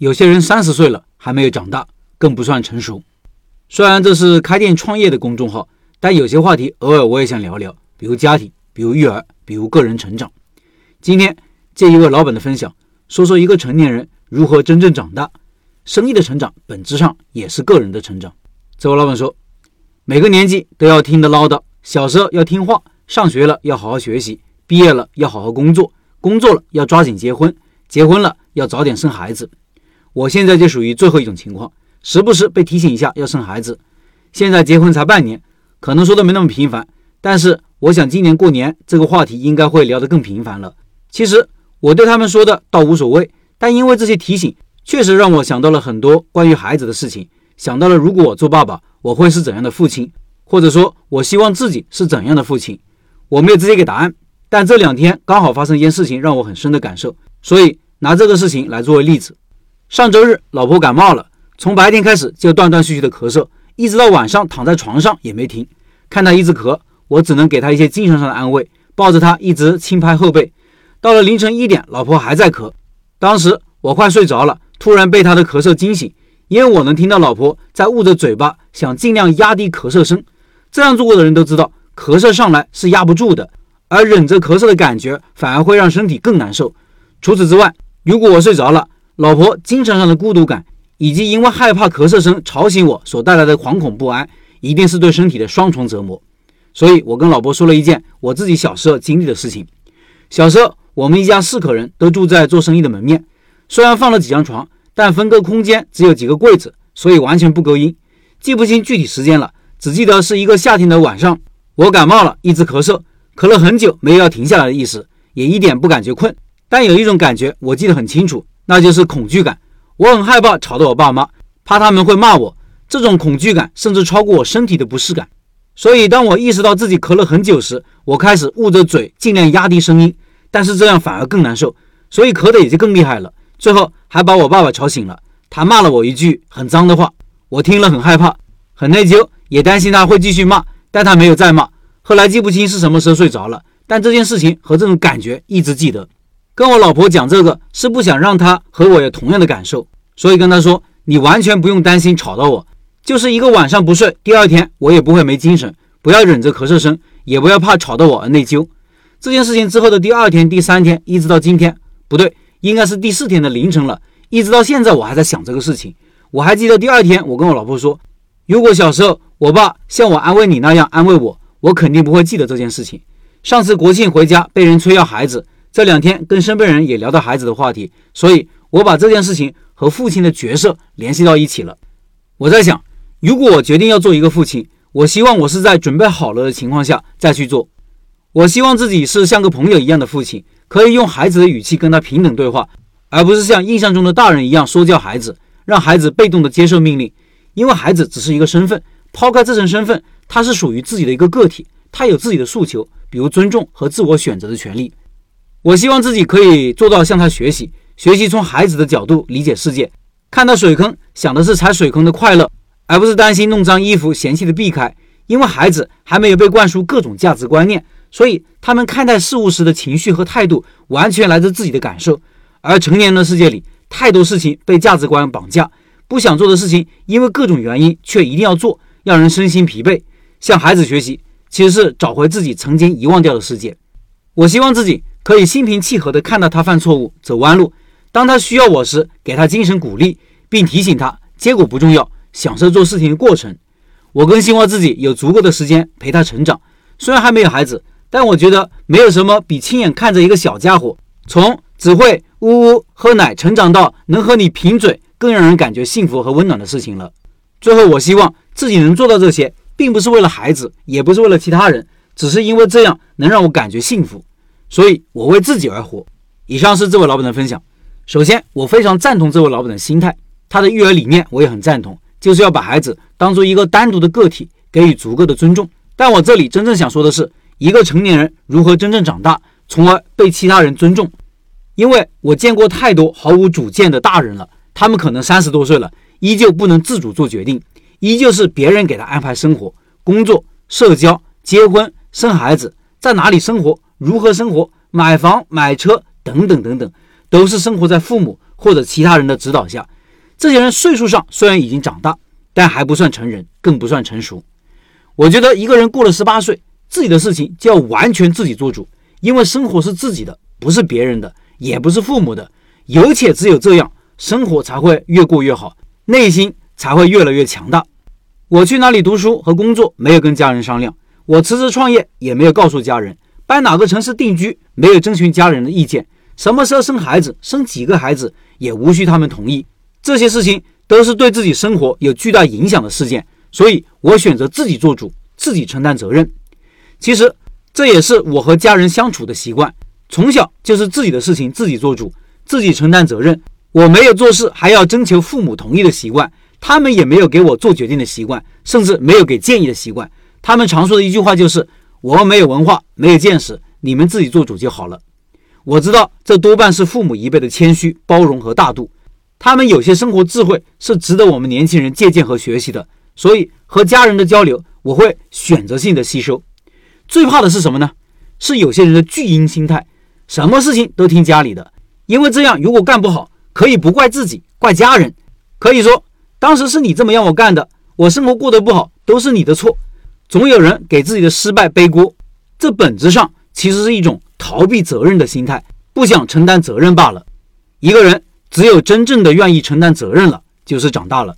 有些人三十岁了还没有长大，更不算成熟。虽然这是开店创业的公众号，但有些话题偶尔我也想聊聊，比如家庭，比如育儿，比如个人成长。今天借一位老板的分享，说说一个成年人如何真正长大。生意的成长本质上也是个人的成长。这位老板说，每个年纪都要听的唠叨，小时候要听话，上学了要好好学习，毕业了要好好工作，工作了要抓紧结婚，结婚了要早点生孩子。我现在就属于最后一种情况，时不时被提醒一下要生孩子。现在结婚才半年，可能说的没那么频繁，但是我想今年过年这个话题应该会聊得更频繁了。其实我对他们说的倒无所谓，但因为这些提醒，确实让我想到了很多关于孩子的事情，想到了如果我做爸爸，我会是怎样的父亲，或者说我希望自己是怎样的父亲。我没有直接给答案，但这两天刚好发生一件事情让我很深的感受，所以拿这个事情来作为例子。上周日，老婆感冒了，从白天开始就断断续续的咳嗽，一直到晚上躺在床上也没停。看她一直咳，我只能给她一些精神上的安慰，抱着她一直轻拍后背。到了凌晨一点，老婆还在咳，当时我快睡着了，突然被她的咳嗽惊醒，因为我能听到老婆在捂着嘴巴，想尽量压低咳嗽声。这样做过的人都知道，咳嗽上来是压不住的，而忍着咳嗽的感觉反而会让身体更难受。除此之外，如果我睡着了，老婆精神上的孤独感，以及因为害怕咳嗽声吵醒我所带来的惶恐不安，一定是对身体的双重折磨。所以我跟老婆说了一件我自己小时候经历的事情。小时候，我们一家四口人都住在做生意的门面，虽然放了几张床，但分割空间只有几个柜子，所以完全不隔音。记不清具体时间了，只记得是一个夏天的晚上，我感冒了，一直咳嗽，咳了很久，没有要停下来的意思，也一点不感觉困，但有一种感觉我记得很清楚。那就是恐惧感，我很害怕吵到我爸妈，怕他们会骂我。这种恐惧感甚至超过我身体的不适感。所以，当我意识到自己咳了很久时，我开始捂着嘴，尽量压低声音。但是这样反而更难受，所以咳的也就更厉害了。最后还把我爸爸吵醒了，他骂了我一句很脏的话，我听了很害怕，很内疚，也担心他会继续骂，但他没有再骂。后来记不清是什么时候睡着了，但这件事情和这种感觉一直记得。跟我老婆讲这个是不想让她和我有同样的感受，所以跟她说：“你完全不用担心吵到我，就是一个晚上不睡，第二天我也不会没精神。不要忍着咳嗽声，也不要怕吵到我而内疚。”这件事情之后的第二天、第三天，一直到今天，不对，应该是第四天的凌晨了，一直到现在我还在想这个事情。我还记得第二天，我跟我老婆说：“如果小时候我爸像我安慰你那样安慰我，我肯定不会记得这件事情。”上次国庆回家被人催要孩子。这两天跟身边人也聊到孩子的话题，所以我把这件事情和父亲的角色联系到一起了。我在想，如果我决定要做一个父亲，我希望我是在准备好了的情况下再去做。我希望自己是像个朋友一样的父亲，可以用孩子的语气跟他平等对话，而不是像印象中的大人一样说教孩子，让孩子被动的接受命令。因为孩子只是一个身份，抛开这层身份，他是属于自己的一个个体，他有自己的诉求，比如尊重和自我选择的权利。我希望自己可以做到向他学习，学习从孩子的角度理解世界，看到水坑想的是踩水坑的快乐，而不是担心弄脏衣服嫌弃的避开。因为孩子还没有被灌输各种价值观念，所以他们看待事物时的情绪和态度完全来自自己的感受。而成年人的世界里，太多事情被价值观绑架，不想做的事情，因为各种原因却一定要做，让人身心疲惫。向孩子学习，其实是找回自己曾经遗忘掉的世界。我希望自己。可以心平气和地看到他犯错误、走弯路。当他需要我时，给他精神鼓励，并提醒他结果不重要，享受做事情的过程。我更希望自己有足够的时间陪他成长。虽然还没有孩子，但我觉得没有什么比亲眼看着一个小家伙从只会呜呜喝奶成长到能和你贫嘴更让人感觉幸福和温暖的事情了。最后，我希望自己能做到这些，并不是为了孩子，也不是为了其他人，只是因为这样能让我感觉幸福。所以，我为自己而活。以上是这位老板的分享。首先，我非常赞同这位老板的心态，他的育儿理念我也很赞同，就是要把孩子当做一个单独的个体，给予足够的尊重。但我这里真正想说的是，一个成年人如何真正长大，从而被其他人尊重。因为我见过太多毫无主见的大人了，他们可能三十多岁了，依旧不能自主做决定，依旧是别人给他安排生活、工作、社交、结婚、生孩子，在哪里生活。如何生活、买房、买车等等等等，都是生活在父母或者其他人的指导下。这些人岁数上虽然已经长大，但还不算成人，更不算成熟。我觉得一个人过了十八岁，自己的事情就要完全自己做主，因为生活是自己的，不是别人的，也不是父母的。有且只有这样，生活才会越过越好，内心才会越来越强大。我去哪里读书和工作，没有跟家人商量；我辞职创业，也没有告诉家人；搬哪个城市定居，没有征询家人的意见；什么时候生孩子，生几个孩子，也无需他们同意。这些事情都是对自己生活有巨大影响的事件，所以我选择自己做主，自己承担责任。其实这也是我和家人相处的习惯，从小就是自己的事情自己做主，自己承担责任。我没有做事还要征求父母同意的习惯，他们也没有给我做决定的习惯，甚至没有给建议的习惯。他们常说的一句话就是：“我没有文化，没有见识，你们自己做主就好了。”我知道这多半是父母一辈的谦虚、包容和大度。他们有些生活智慧是值得我们年轻人借鉴和学习的，所以和家人的交流，我会选择性的吸收。最怕的是什么呢？是有些人的巨婴心态，什么事情都听家里的，因为这样如果干不好，可以不怪自己，怪家人，可以说当时是你这么让我干的，我生活过得不好都是你的错，总有人给自己的失败背锅，这本质上其实是一种逃避责任的心态，不想承担责任罢了。一个人。只有真正的愿意承担责任了，就是长大了。